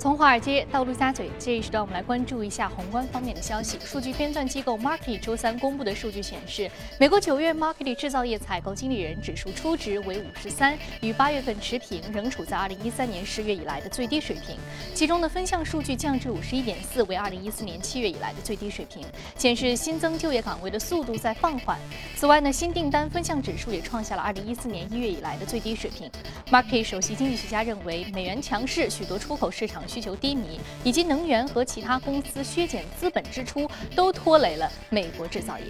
从华尔街到陆家嘴，这一时段我们来关注一下宏观方面的消息。数据编纂机构 Market 周三公布的数据显示，美国九月 Market 制造业采购经理人指数初值为五十三，与八月份持平，仍处在二零一三年十月以来的最低水平。其中的分项数据降至五十一点四，为二零一四年七月以来的最低水平，显示新增就业岗位的速度在放缓。此外呢，新订单分项指数也创下了二零一四年一月以来的最低水平。Market 首席经济学家认为，美元强势，许多出口市场。需求低迷，以及能源和其他公司削减资本支出，都拖累了美国制造业。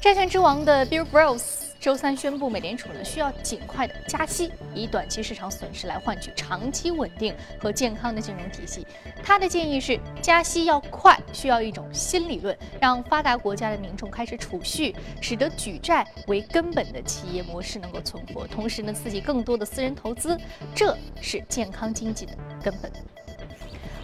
债券之王的 Bill Gross 周三宣布，美联储呢需要尽快的加息，以短期市场损失来换取长期稳定和健康的金融体系。他的建议是，加息要快，需要一种新理论，让发达国家的民众开始储蓄，使得举债为根本的企业模式能够存活，同时呢，刺激更多的私人投资，这是健康经济的根本。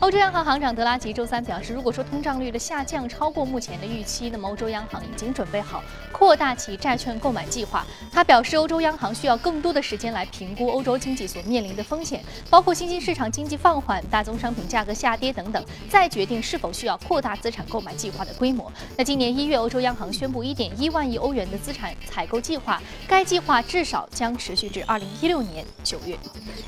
欧洲央行行长德拉吉周三表示，如果说通胀率的下降超过目前的预期，那么欧洲央行已经准备好扩大其债券购买计划。他表示，欧洲央行需要更多的时间来评估欧洲经济所面临的风险，包括新兴市场经济放缓、大宗商品价格下跌等等，再决定是否需要扩大资产购买计划的规模。那今年一月，欧洲央行宣布一点一万亿欧元的资产采购计划，该计划至少将持续至二零一六年九月。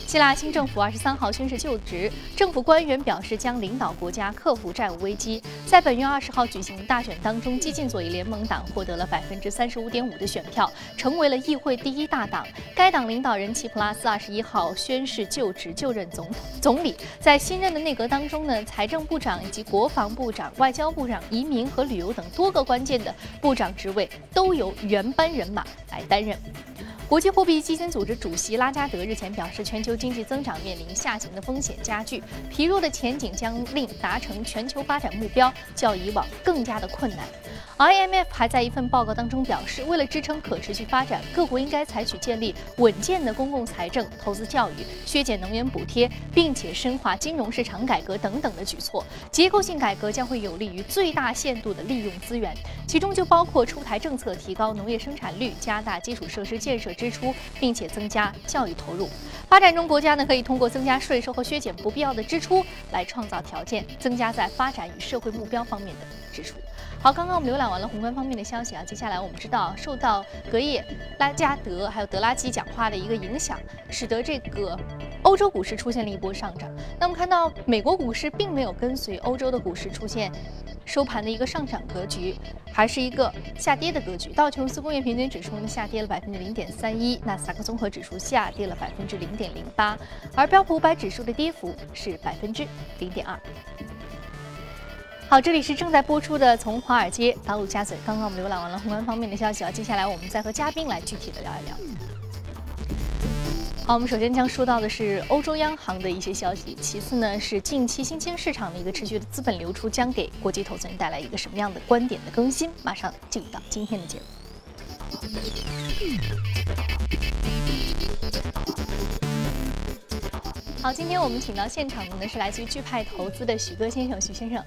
希腊新政府二十三号宣誓就职，政府官员表。是将领导国家克服债务危机。在本月二十号举行的大选当中，激进左翼联盟党获得了百分之三十五点五的选票，成为了议会第一大党。该党领导人齐普拉斯二十一号宣誓就职就任总统总理。在新任的内阁当中呢，财政部长以及国防部长、外交部长、移民和旅游等多个关键的部长职位都由原班人马来担任。国际货币基金组织主席拉加德日前表示，全球经济增长面临下行的风险加剧，疲弱的前景将令达成全球发展目标较以往更加的困难。IMF 还在一份报告当中表示，为了支撑可持续发展，各国应该采取建立稳健的公共财政、投资教育、削减能源补贴，并且深化金融市场改革等等的举措。结构性改革将会有利于最大限度的利用资源，其中就包括出台政策，提高农业生产率，加大基础设施建设支出，并且增加教育投入。发展中国家呢，可以通过增加税收和削减不必要的支出，来创造条件，增加在发展与社会目标方面的支出。好，刚刚我们浏览完了宏观方面的消息啊，接下来我们知道，受到隔夜拉加德还有德拉基讲话的一个影响，使得这个欧洲股市出现了一波上涨。那我们看到美国股市并没有跟随欧洲的股市出现收盘的一个上涨格局，还是一个下跌的格局。道琼斯工业平均指数呢下跌了百分之零点三一，纳斯达克综合指数下跌了百分之零点零八，而标普五百指数的跌幅是百分之零点二。好，这里是正在播出的《从华尔街到陆家嘴》。刚刚我们浏览完了宏观方面的消息啊，接下来我们再和嘉宾来具体的聊一聊。好，我们首先将说到的是欧洲央行的一些消息，其次呢是近期新兴市场的一个持续的资本流出，将给国际投资人带来一个什么样的观点的更新？马上进入到今天的节目。好，今天我们请到现场的呢是来自于钜派投资的许戈先生，许先生。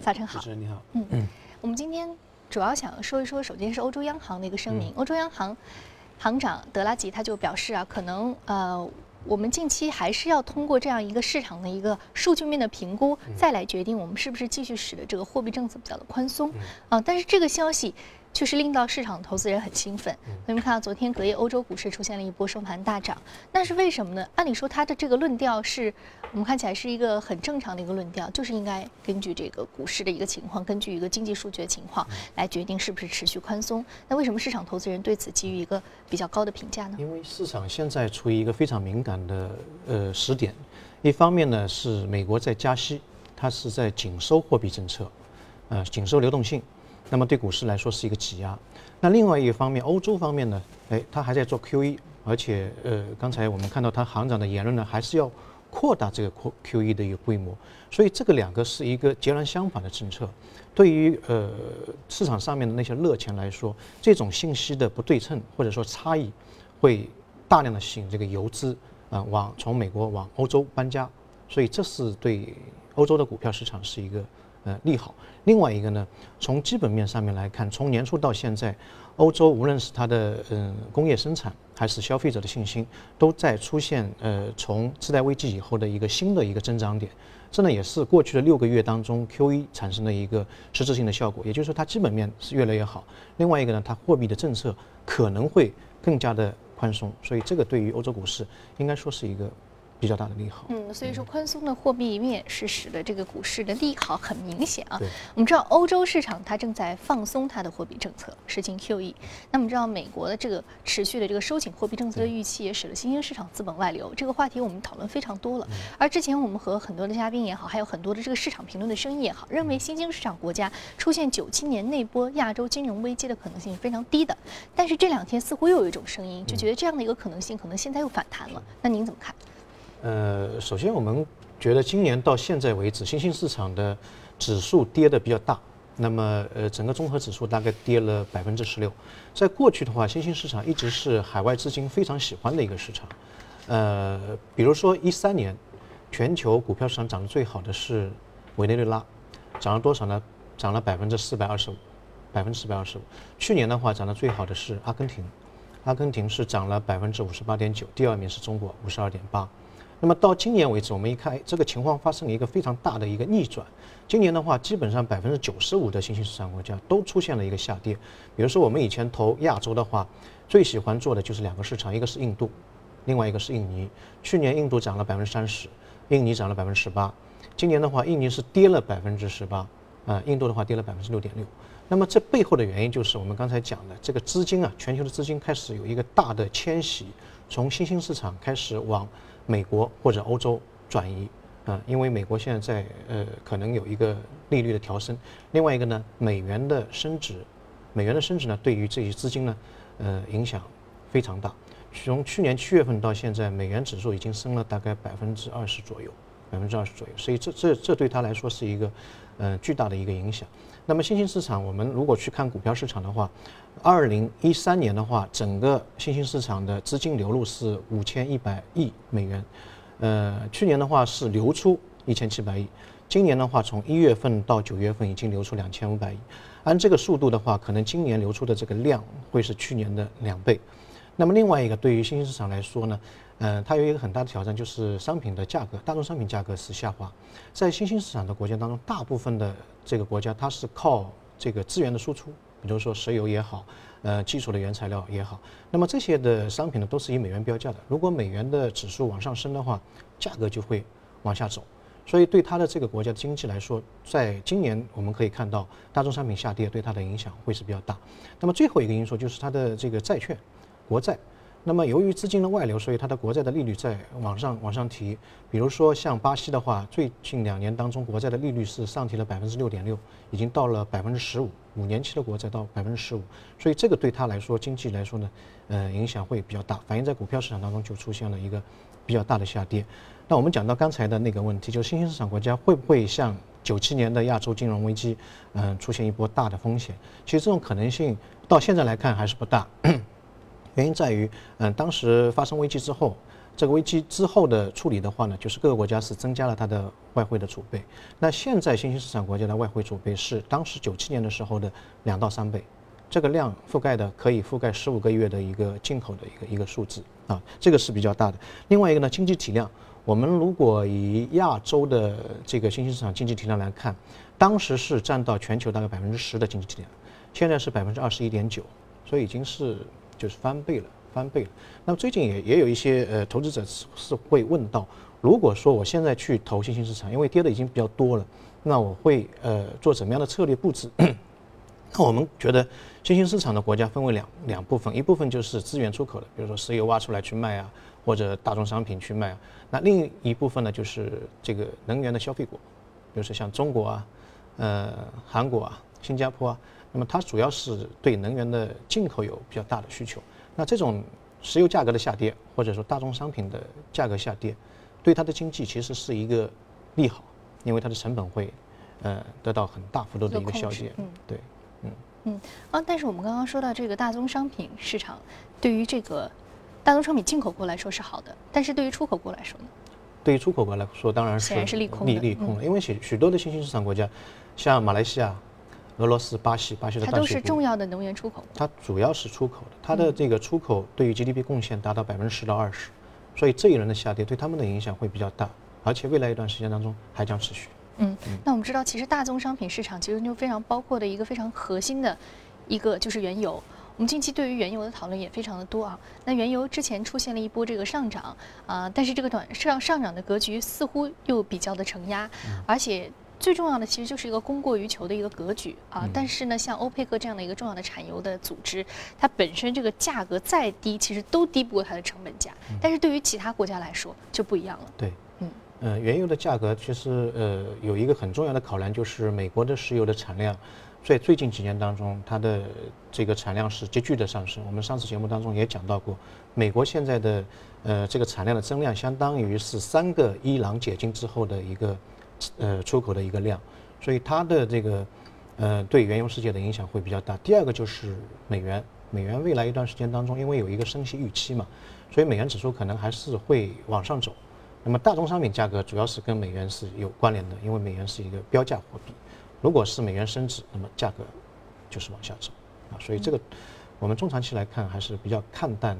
早晨好，主持人你好。嗯嗯，我们今天主要想说一说，首先是欧洲央行的一个声明。欧洲央行行长德拉吉他就表示啊，可能呃，我们近期还是要通过这样一个市场的一个数据面的评估，再来决定我们是不是继续使得这个货币政策比较的宽松。啊，但是这个消息。确实令到市场投资人很兴奋。我们看到昨天隔夜欧洲股市出现了一波收盘大涨，那是为什么呢？按理说它的这个论调是我们看起来是一个很正常的一个论调，就是应该根据这个股市的一个情况，根据一个经济数据的情况来决定是不是持续宽松。那为什么市场投资人对此给予一个比较高的评价呢？因为市场现在处于一个非常敏感的呃时点，一方面呢是美国在加息，它是在紧收货币政策，呃紧收流动性。那么对股市来说是一个挤压。那另外一方面，欧洲方面呢，哎，他还在做 QE，而且呃，刚才我们看到他行长的言论呢，还是要扩大这个 QE 的一个规模。所以这个两个是一个截然相反的政策。对于呃市场上面的那些热钱来说，这种信息的不对称或者说差异，会大量的吸引这个游资啊往从美国往欧洲搬家。所以这是对欧洲的股票市场是一个呃利好。另外一个呢，从基本面上面来看，从年初到现在，欧洲无论是它的嗯工业生产还是消费者的信心，都在出现呃从次贷危机以后的一个新的一个增长点。这呢也是过去的六个月当中 Q1 产生的一个实质性的效果，也就是说它基本面是越来越好。另外一个呢，它货币的政策可能会更加的宽松，所以这个对于欧洲股市应该说是一个。比较大的利好，嗯，所以说宽松的货币面是使得这个股市的利好很明显啊。对，我们知道欧洲市场它正在放松它的货币政策，实行 QE。那么知道美国的这个持续的这个收紧货币政策的预期，也使得新兴市场资本外流。这个话题我们讨论非常多了。而之前我们和很多的嘉宾也好，还有很多的这个市场评论的声音也好，认为新兴市场国家出现九七年那波亚洲金融危机的可能性是非常低的。但是这两天似乎又有一种声音，就觉得这样的一个可能性可能现在又反弹了。那您怎么看？呃，首先我们觉得今年到现在为止，新兴市场的指数跌的比较大。那么，呃，整个综合指数大概跌了百分之十六。在过去的话，新兴市场一直是海外资金非常喜欢的一个市场。呃，比如说一三年，全球股票市场涨得最好的是委内瑞拉，涨了多少呢？涨了百分之四百二十五，百分之四百二十五。去年的话，涨得最好的是阿根廷，阿根廷是涨了百分之五十八点九，第二名是中国五十二点八。那么到今年为止，我们一看，这个情况发生了一个非常大的一个逆转。今年的话，基本上百分之九十五的新兴市场国家都出现了一个下跌。比如说，我们以前投亚洲的话，最喜欢做的就是两个市场，一个是印度，另外一个是印尼。去年印度涨了百分之三十，印尼涨了百分之十八。今年的话，印尼是跌了百分之十八，啊，印度的话跌了百分之六点六。那么这背后的原因就是我们刚才讲的，这个资金啊，全球的资金开始有一个大的迁徙，从新兴市场开始往。美国或者欧洲转移，啊，因为美国现在在呃可能有一个利率的调升，另外一个呢，美元的升值，美元的升值呢，对于这些资金呢，呃影响非常大。从去年七月份到现在，美元指数已经升了大概百分之二十左右，百分之二十左右，所以这这这对他来说是一个呃巨大的一个影响。那么新兴市场，我们如果去看股票市场的话，二零一三年的话，整个新兴市场的资金流入是五千一百亿美元，呃，去年的话是流出一千七百亿，今年的话从一月份到九月份已经流出两千五百亿，按这个速度的话，可能今年流出的这个量会是去年的两倍。那么另外一个，对于新兴市场来说呢？嗯，它有一个很大的挑战，就是商品的价格，大宗商品价格是下滑。在新兴市场的国家当中，大部分的这个国家它是靠这个资源的输出，比如说石油也好，呃，基础的原材料也好。那么这些的商品呢，都是以美元标价的。如果美元的指数往上升的话，价格就会往下走。所以对它的这个国家的经济来说，在今年我们可以看到大宗商品下跌，对它的影响会是比较大。那么最后一个因素就是它的这个债券，国债。那么由于资金的外流，所以它的国债的利率在往上往上提。比如说像巴西的话，最近两年当中国债的利率是上提了百分之六点六，已经到了百分之十五，五年期的国债到百分之十五。所以这个对它来说，经济来说呢，呃，影响会比较大，反映在股票市场当中就出现了一个比较大的下跌。那我们讲到刚才的那个问题，就是新兴市场国家会不会像九七年的亚洲金融危机，嗯，出现一波大的风险？其实这种可能性到现在来看还是不大。原因在于，嗯，当时发生危机之后，这个危机之后的处理的话呢，就是各个国家是增加了它的外汇的储备。那现在新兴市场国家的外汇储备是当时九七年的时候的两到三倍，这个量覆盖的可以覆盖十五个月的一个进口的一个一个数字啊，这个是比较大的。另外一个呢，经济体量，我们如果以亚洲的这个新兴市场经济体量来看，当时是占到全球大概百分之十的经济体量，现在是百分之二十一点九，所以已经是。就是翻倍了，翻倍了。那么最近也也有一些呃投资者是是会问到，如果说我现在去投新兴市场，因为跌的已经比较多了，那我会呃做怎么样的策略布置？那我们觉得新兴市场的国家分为两两部分，一部分就是资源出口的，比如说石油挖出来去卖啊，或者大宗商品去卖啊。那另一部分呢，就是这个能源的消费国，比如说像中国啊，呃韩国啊，新加坡啊。那么它主要是对能源的进口有比较大的需求。那这种石油价格的下跌，或者说大宗商品的价格下跌，对它的经济其实是一个利好，因为它的成本会呃得到很大幅度的一个削减。嗯，对，嗯。嗯。啊，但是我们刚刚说到这个大宗商品市场，对于这个大宗商品进口国来说是好的，但是对于出口国来说呢？对于出口国来说，当然是显然是利空利利空了，因为许许多的新兴市场国家，像马来西亚、俄罗斯、巴西，巴西的它都是重要的能源出口国。它主要是出口的，它的这个出口对于 GDP 贡献达到百分之十到二十，所以这一轮的下跌对他们的影响会比较大，而且未来一段时间当中还将持续。嗯，那我们知道，其实大宗商品市场其实就非常包括的一个非常核心的一个就是原油。我们近期对于原油的讨论也非常的多啊。那原油之前出现了一波这个上涨啊、但是这个短上上涨的格局似乎又比较的承压，而且。最重要的其实就是一个供过于求的一个格局啊，但是呢，像欧佩克这样的一个重要的产油的组织，它本身这个价格再低，其实都低不过它的成本价。但是对于其他国家来说就不一样了。对，嗯，呃，原油的价格其实呃有一个很重要的考量，就是美国的石油的产量，在最近几年当中，它的这个产量是急剧的上升。我们上次节目当中也讲到过，美国现在的呃这个产量的增量，相当于是三个伊朗解禁之后的一个呃出口的一个量，所以它的这个呃对原油世界的影响会比较大。第二个就是美元，美元未来一段时间当中，因为有一个升息预期嘛，所以美元指数可能还是会往上走。那么大宗商品价格主要是跟美元是有关联的，因为美元是一个标价货币。如果是美元升值，那么价格就是往下走啊。所以这个我们中长期来看还是比较看淡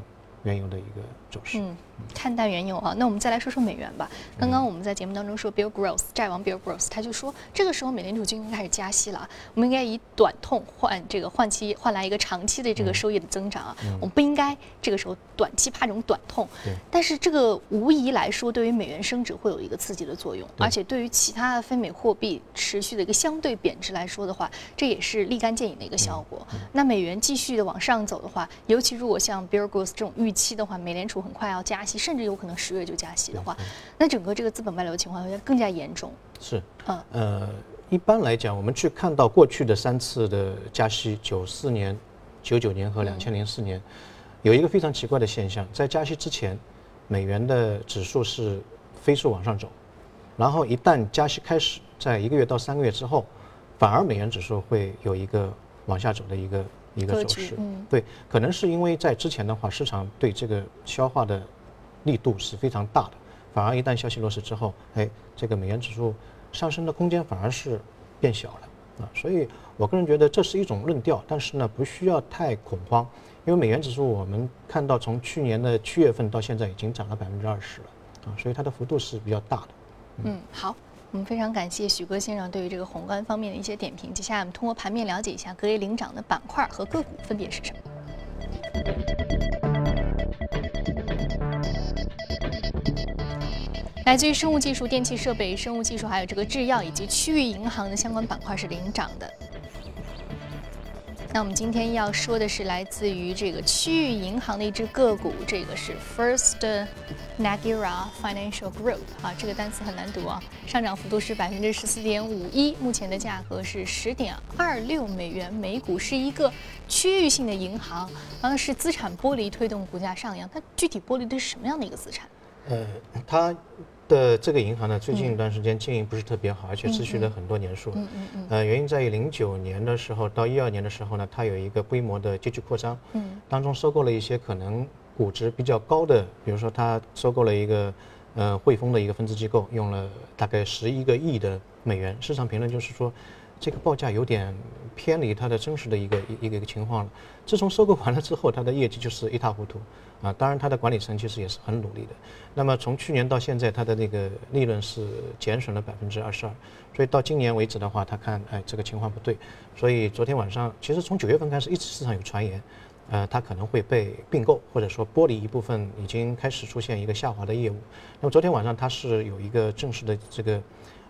原油的一个走势。嗯，看淡原油啊。那我们再来说说美元吧。刚刚我们在节目当中说，Bill Gross 债王 Bill Gross 他就说，这个时候美联储就应该开始加息了啊，我们应该以短痛换这个换期换来一个长期的这个收益的增长啊。我们不应该这个时候短期怕这种短痛。对但是这个无疑来说，对于美元升值会有一个刺激的作用，而且对于其他的非美货币持续的一个相对贬值来说的话，这也是立竿见影的一个效果。那美元继续的往上走的话，尤其如果像 Bill Gross 这种预期的话，美联储很快要加息，甚至有可能十月就加息的话，那整个这个资本外流情况会更加严重。是，嗯呃，一般来讲，我们去看到过去的三次的加息，九四年、九九年和两千零四年，有一个非常奇怪的现象，在加息之前，美元的指数是飞速往上走，然后一旦加息开始，在一个月到三个月之后，反而美元指数会有一个往下走的一个一个格走势。局嗯对，可能是因为在之前的话，市场对这个消化的力度是非常大的，反而一旦消息落实之后，哎，这个美元指数上升的空间反而是变小了啊。所以我个人觉得这是一种论调，但是呢，不需要太恐慌，因为美元指数我们看到从去年的七月份到现在已经涨了百分之二十了啊，所以它的幅度是比较大的。嗯，好。我们非常感谢许哥先生对于这个宏观方面的一些点评。接下来我们通过盘面了解一下隔夜领涨的板块和个股分别是什么。来自于生物技术、电气设备、生物技术，还有这个制药以及区域银行的相关板块是领涨的。那我们今天要说的是来自于这个区域银行的一只个股，这个是 First Niagara Financial Group 啊，这个单词很难读啊，上涨幅度是百分之十四点五一，目前的价格是十点二六美元每股，是一个区域性的银行，然后是资产剥离推动股价上扬，它具体剥离的是什么样的一个资产？呃，它的这个银行呢，最近一段时间经营不是特别好，而且持续了很多年数。嗯嗯嗯呃，原因在于零九年的时候到一二年的时候呢，它有一个规模的急剧扩张，嗯当中收购了一些可能估值比较高的，比如说它收购了一个呃汇丰的一个分支机构，用了大概十一个亿的美元。市场评论就是说，这个报价有点偏离它的真实的一个一个一个情况了。自从收购完了之后，它的业绩就是一塌糊涂啊。当然，它的管理层其实也是很努力的。那么从去年到现在，它的那个利润是减损了百分之二十二，所以到今年为止的话，他看哎这个情况不对，所以昨天晚上其实从九月份开始一直市场有传言，呃，它可能会被并购或者说剥离一部分，已经开始出现一个下滑的业务。那么昨天晚上它是有一个正式的这个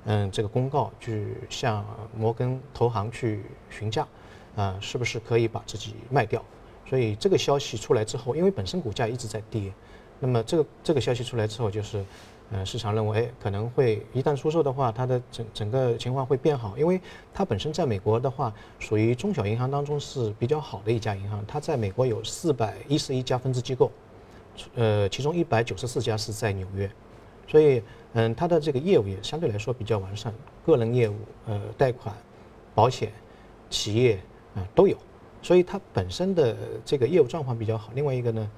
嗯这个公告，去向摩根投行去询价，啊、是不是可以把自己卖掉？所以这个消息出来之后，因为本身股价一直在跌，那么这个这个消息出来之后，就是，呃，市场认为，可能会一旦出售的话，它的整整个情况会变好，因为它本身在美国的话，属于中小银行当中是比较好的一家银行，它在美国有四百一十一家分支机构，呃，其中一百九十四家是在纽约，所以，嗯，它的这个业务也相对来说比较完善，个人业务、呃，贷款、保险、企业啊、都有，所以它本身的这个业务状况比较好。另外一个呢，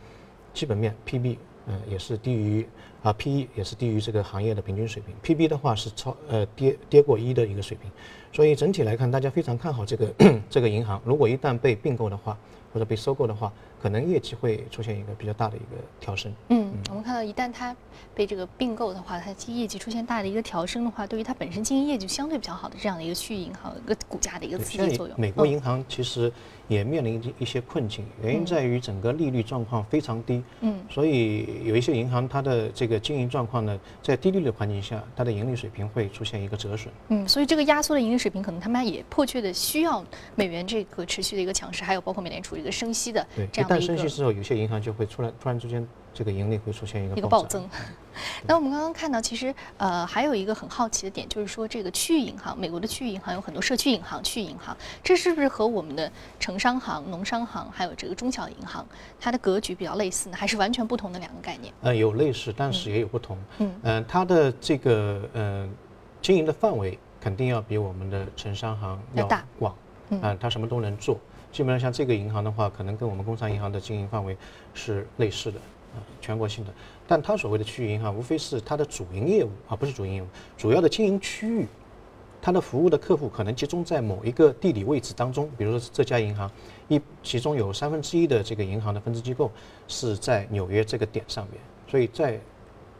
基本面 PB 呃，也是低于啊 P/E 也是低于这个行业的平均水平，P/B 的话是超呃跌跌过一的一个水平，所以整体来看，大家非常看好这个 这个银行。如果一旦被并购的话，或者被收购的话，可能业绩会出现一个比较大的一个调升。嗯，我们看到一旦它被这个并购的话，它业绩出现大的一个调升的话，对于它本身经营业绩相对比较好的这样的一个区域银行，一个股价的一个刺激作用。美国银行其实也面临一些困境，原因在于整个利率状况非常低。嗯，所以有一些银行它的这个经营状况呢，在低利率的环境下，它的盈利水平会出现一个折损。嗯，所以这个压缩的盈利水平，可能他们也迫切的需要美元这个持续的一个强势，还有包括美联储。一个升息的这样的一个，一旦升息之后，有些银行就会突然突然之间这个盈利会出现一个一个暴增。那我们刚刚看到，其实呃还有一个很好奇的点，就是说这个区域银行，美国的区域银行有很多社区银行、区域银行，这是不是和我们的城商行、农商行还有这个中小银行它的格局比较类似呢？还是完全不同的两个概念？呃，有类似，但是也有不同。嗯嗯，它的这个呃经营的范围肯定要比我们的城商行要大广。嗯，它什么都能做。基本上像这个银行的话，可能跟我们工商银行的经营范围是类似的，啊，全国性的。但它所谓的区域银行，无非是它的主营业务啊，不是主营业务，主要的经营区域，它的服务的客户可能集中在某一个地理位置当中。比如说这家银行，一其中有三分之一的这个银行的分支机构是在纽约这个点上面，所以在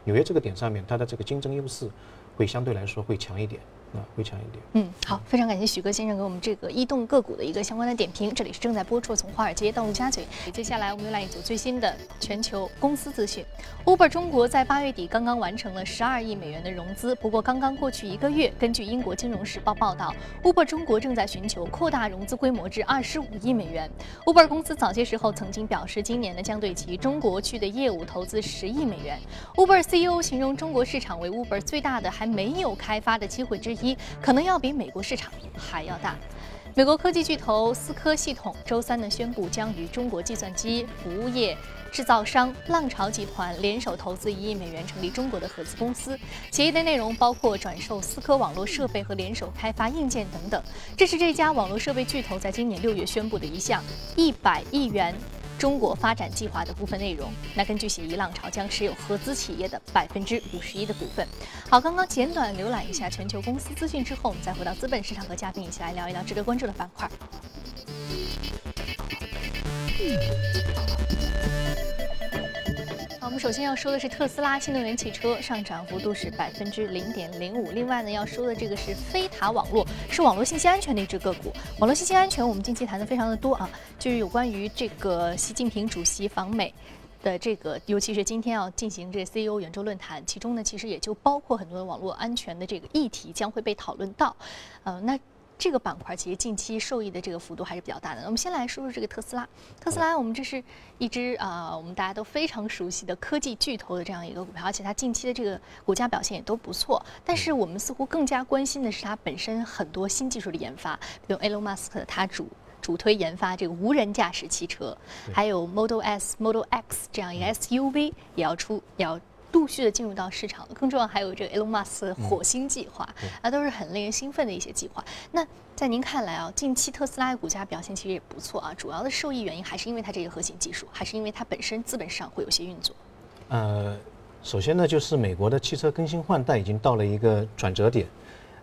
纽约这个点上面，它的这个竞争优势会相对来说会强一点。啊，会强一点。嗯，好，非常感谢许哥先生给我们这个异动个股的一个相关的点评。这里是正在播出从华尔街到陆家嘴。接下来我们又来一组最新的全球公司资讯。Uber 中国在八月底刚刚完成了十二亿美元的融资，不过刚刚过去一个月，根据英国金融时报报道，Uber 中国正在寻求扩大融资规模至二十五亿美元。Uber 公司早些时候曾经表示，今年呢将对其中国区的业务投资十亿美元。Uber CEO 形容中国市场为 Uber 最大的还没有开发的机会之一。一可能要比美国市场还要大。美国科技巨头思科系统周三呢宣布，将与中国计算机服务业制造商浪潮集团联手投资一亿美元，成立中国的合资公司。协议的内容包括转售思科网络设备和联手开发硬件等等。这是这家网络设备巨头在今年六月宣布的一项一百亿元。中国发展计划的部分内容。那根据协议，浪潮将持有合资企业的百分之五十一的股份。好，刚刚简短浏览一下全球公司资讯之后，我们再回到资本市场，和嘉宾一起来聊一聊值得关注的板块。我们首先要说的是特斯拉新能源汽车上涨幅度是百分之零点零五。另外呢，要说的这个是飞塔网络，是网络信息安全的一只个股。网络信息安全，我们近期谈的非常的多啊，就是有关于这个习近平主席访美的这个，尤其是今天要进行这 CEO 圆桌论坛，其中呢其实也就包括很多的网络安全的这个议题将会被讨论到。呃，那。这个板块其实近期受益的这个幅度还是比较大的。我们先来说说这个特斯拉。特斯拉，我们这是一只啊，我们大家都非常熟悉的科技巨头的这样一个股票，而且它近期的这个股价表现也都不错。但是我们似乎更加关心的是它本身很多新技术的研发，比如 Elon Musk 他主主推研发这个无人驾驶汽车，还有 Model S、Model X 这样一个 SUV 也要出，也要。陆续的进入到市场了，更重要还有这个 Elon Musk 火星计划，啊，都是很令人兴奋的一些计划。那在您看来啊，近期特斯拉的股价表现其实也不错啊，主要的受益原因还是因为它这个核心技术，还是因为它本身资本市场会有些运作？呃，首先呢，就是美国的汽车更新换代已经到了一个转折点。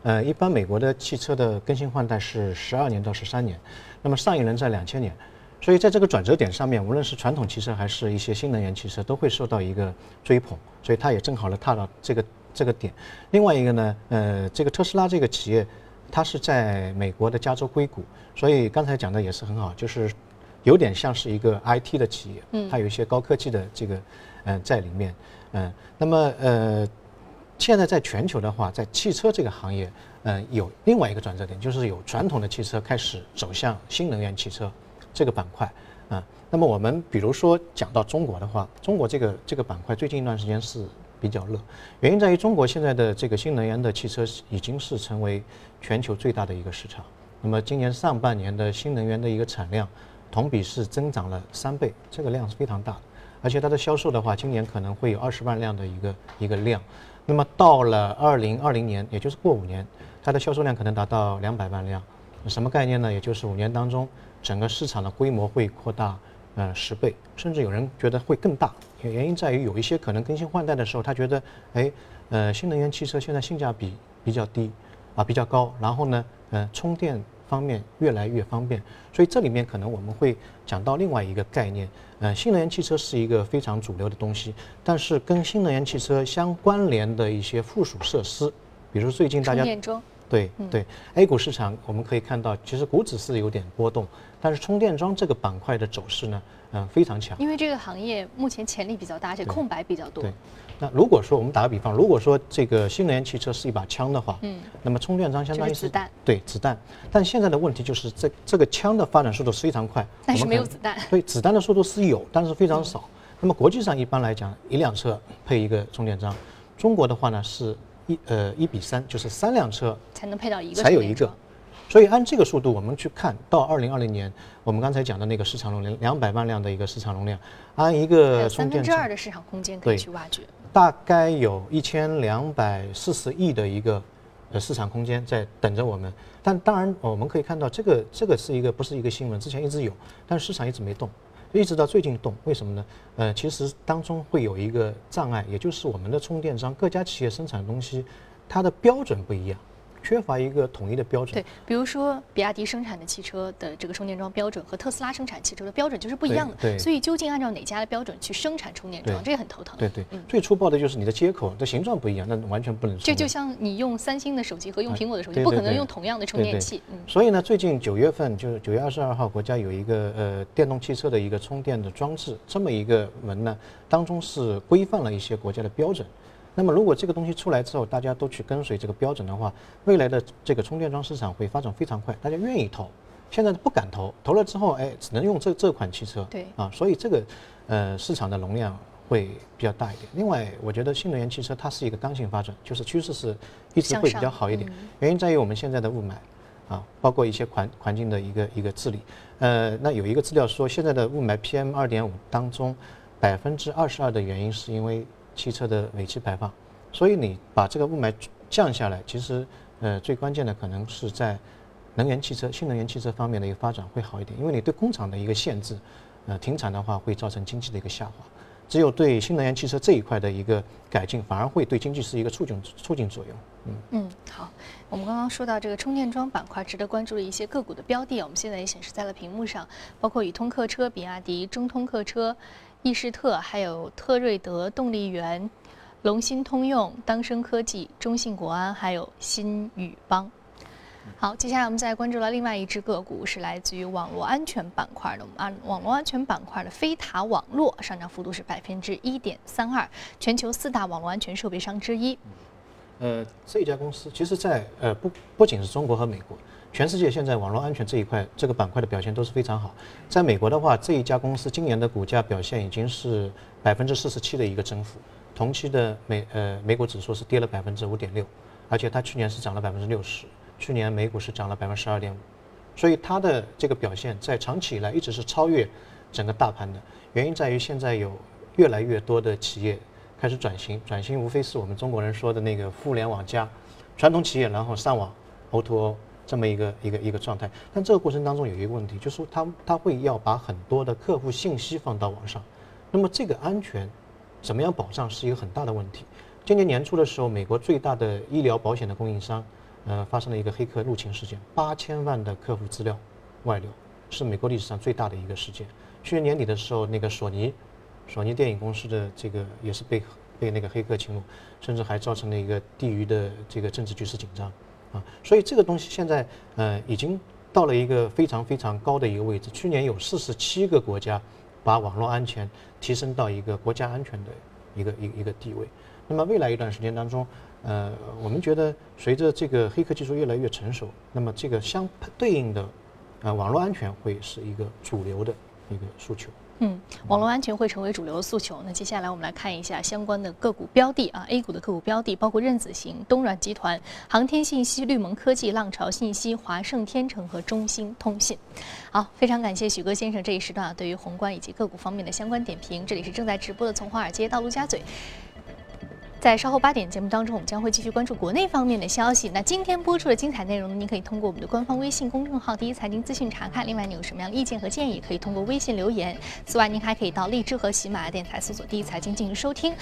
呃，一般美国的汽车的更新换代是十二年到十三年，那么上一轮在两千年。所以在这个转折点上面，无论是传统汽车还是一些新能源汽车，都会受到一个追捧。所以它也正好了踏到这个这个点。另外一个呢，呃，这个特斯拉这个企业，它是在美国的加州硅谷，所以刚才讲的也是很好，就是有点像是一个 IT 的企业，嗯，它有一些高科技的这个嗯在里面，嗯，那么呃，现在在全球的话，在汽车这个行业，嗯，有另外一个转折点，就是有传统的汽车开始走向新能源汽车。这个板块，啊，那么我们比如说讲到中国的话，中国这个这个板块最近一段时间是比较热，原因在于中国现在的这个新能源的汽车已经是成为全球最大的一个市场。那么今年上半年的新能源的一个产量同比是增长了三倍，这个量是非常大的，而且它的销售的话，今年可能会有二十万辆的一个一个量。那么到了二零二零年，也就是过五年，它的销售量可能达到两百万辆。什么概念呢？也就是五年当中。整个市场的规模会扩大，呃十倍，甚至有人觉得会更大。原因在于有一些可能更新换代的时候，他觉得，哎，呃，新能源汽车现在性价比比较低，啊，比较高，然后呢，呃，充电方面越来越方便，所以这里面可能我们会讲到另外一个概念，呃，新能源汽车是一个非常主流的东西，但是跟新能源汽车相关联的一些附属设施，比如最近大家。对对，A 股市场我们可以看到，其实股指是有点波动，但是充电桩这个板块的走势呢，嗯，非常强。因为这个行业目前潜力比较大，而且空白比较多。对，那如果说我们打个比方，如果说这个新能源汽车是一把枪的话，嗯，那么充电桩相当于是子弹。对，子弹。但现在的问题就是这这个枪的发展速度非常快，但是没有子弹。对，子弹的速度是有，但是非常少。那么国际上一般来讲，一辆车配一个充电桩，中国的话呢是。一呃一比三，就是三辆车才能配到一个，才有一个，所以按这个速度，我们去看到二零二零年，我们刚才讲的那个市场容量两百万辆的一个市场容量，按一个三分之二的市场空间可以去挖掘，大概有一千两百四十亿的一个呃市场空间在等着我们。但当然我们可以看到，这个这个是一个不是一个新闻，之前一直有，但市场一直没动。一直到最近动，为什么呢？呃，其实当中会有一个障碍，也就是我们的充电桩，各家企业生产的东西，它的标准不一样。缺乏一个统一的标准。对，比如说比亚迪生产的汽车的这个充电桩标准和特斯拉生产汽车的标准就是不一样的。对。所以究竟按照哪家的标准去生产充电桩，这也很头疼。对对。最粗暴的就是你的接口的形状不一样，那完全不能。这就像你用三星的手机和用苹果的手机，不可能用同样的充电器。嗯。所以呢，最近九月份就是九月二十二号，国家有一个呃电动汽车的一个充电的装置这么一个门呢，当中是规范了一些国家的标准。那么，如果这个东西出来之后，大家都去跟随这个标准的话，未来的这个充电桩市场会发展非常快，大家愿意投。现在不敢投，投了之后，哎，只能用这这款汽车。对。啊，所以这个，呃，市场的容量会比较大一点。另外，我觉得新能源汽车它是一个刚性发展，就是趋势是一直会比较好一点。原因在于我们现在的雾霾，啊，包括一些环环境的一个一个治理。呃，那有一个资料说，现在的雾霾 PM 二点五当中，百分之二十二的原因是因为。汽车的尾气排放，所以你把这个雾霾降下来，其实呃最关键的可能是在能源汽车、新能源汽车方面的一个发展会好一点，因为你对工厂的一个限制，呃停产的话会造成经济的一个下滑，只有对新能源汽车这一块的一个改进，反而会对经济是一个促进促进作用。嗯。嗯，好，我们刚刚说到这个充电桩板块值得关注的一些个股的标的，我们现在也显示在了屏幕上，包括宇通客车、比亚迪、中通客车。易士特，还有特瑞德动力源、龙芯通用、当升科技、中信国安，还有新宇邦。好，接下来我们再关注了另外一只个股，是来自于网络安全板块的。我们按网络安全板块的飞塔网络上涨幅度是百分之一点三二，全球四大网络安全设备商之一。呃，这家公司其实，在呃不不仅是中国和美国。全世界现在网络安全这一块这个板块的表现都是非常好。在美国的话，这一家公司今年的股价表现已经是百分之四十七的一个增幅，同期的美呃美股指数是跌了百分之五点六，而且它去年是涨了百分之六十，去年美股是涨了百分之十二点五，所以它的这个表现在长期以来一直是超越整个大盘的。原因在于现在有越来越多的企业开始转型，转型无非是我们中国人说的那个互联网加，传统企业然后上网 O2O。这么一个一个一个状态，但这个过程当中有一个问题，就是他他会要把很多的客户信息放到网上，那么这个安全怎么样保障是一个很大的问题。今年年初的时候，美国最大的医疗保险的供应商，呃，发生了一个黑客入侵事件，八千万的客户资料外流，是美国历史上最大的一个事件。去年年底的时候，那个索尼，索尼电影公司的这个也是被被那个黑客侵入，甚至还造成了一个地域的这个政治局势紧张。啊，所以这个东西现在呃已经到了一个非常非常高的一个位置。去年有四十七个国家把网络安全提升到一个国家安全的一个一一个地位。那么未来一段时间当中，呃，我们觉得随着这个黑客技术越来越成熟，那么这个相对应的呃网络安全会是一个主流的一个诉求。嗯，网络安全会成为主流诉求。那接下来我们来看一下相关的个股标的啊，A 股的个股标的包括任子行、东软集团、航天信息、绿盟科技、浪潮信息、华盛天成和中兴通信。好，非常感谢许哥先生这一时段啊对于宏观以及个股方面的相关点评。这里是正在直播的从华尔街到陆家嘴。在稍后八点节目当中，我们将会继续关注国内方面的消息。那今天播出的精彩内容，您可以通过我们的官方微信公众号“第一财经资讯”查看。另外，你有什么样的意见和建议，可以通过微信留言。此外，您还可以到荔枝和喜马拉雅电台搜索“第一财经”进行收听。